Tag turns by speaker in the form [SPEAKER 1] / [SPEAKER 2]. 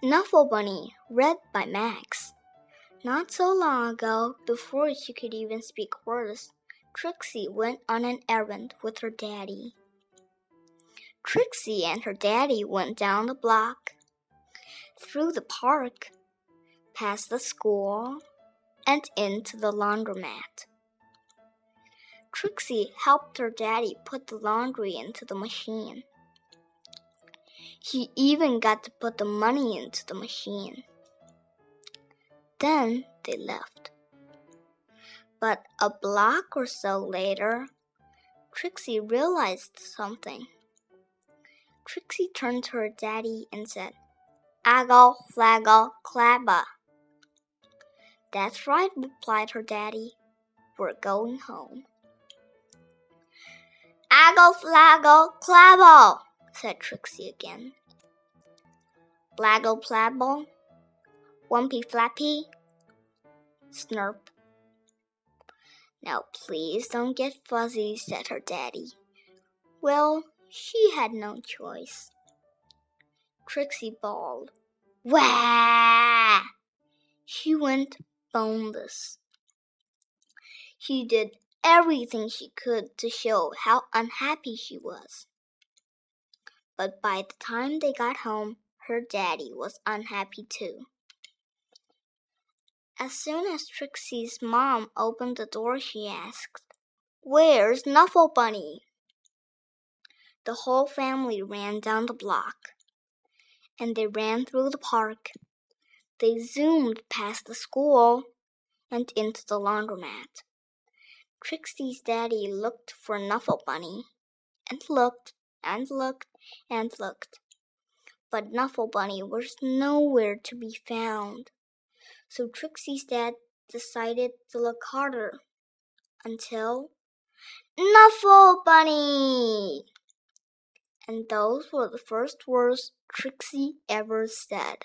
[SPEAKER 1] Snuffle Bunny, read by Max. Not so long ago, before she could even speak words, Trixie went on an errand with her daddy. Trixie and her daddy went down the block, through the park, past the school, and into the laundromat. Trixie helped her daddy put the laundry into the machine. He even got to put the money into the machine. Then they left. But a block or so later, Trixie realized something. Trixie turned to her daddy and said, Aggle, flaggle, clabba. That's right, replied her daddy. We're going home. Aggle, flaggle, clabble, said Trixie again. Blaggle, plabble, wumpy, flappy, snurp. Now, please don't get fuzzy, said her daddy. Well, she had no choice. Trixie bawled, Wah! She went boneless. She did everything she could to show how unhappy she was. But by the time they got home, her daddy was unhappy too. As soon as Trixie's mom opened the door, she asked, Where's Knuffle Bunny? The whole family ran down the block, and they ran through the park. They zoomed past the school and into the laundromat. Trixie's daddy looked for Knuffle Bunny, and looked and looked and looked, but Knuffle Bunny was nowhere to be found so Trixie's dad decided to look harder until Knuffle Bunny! And those were the first words Trixie ever said.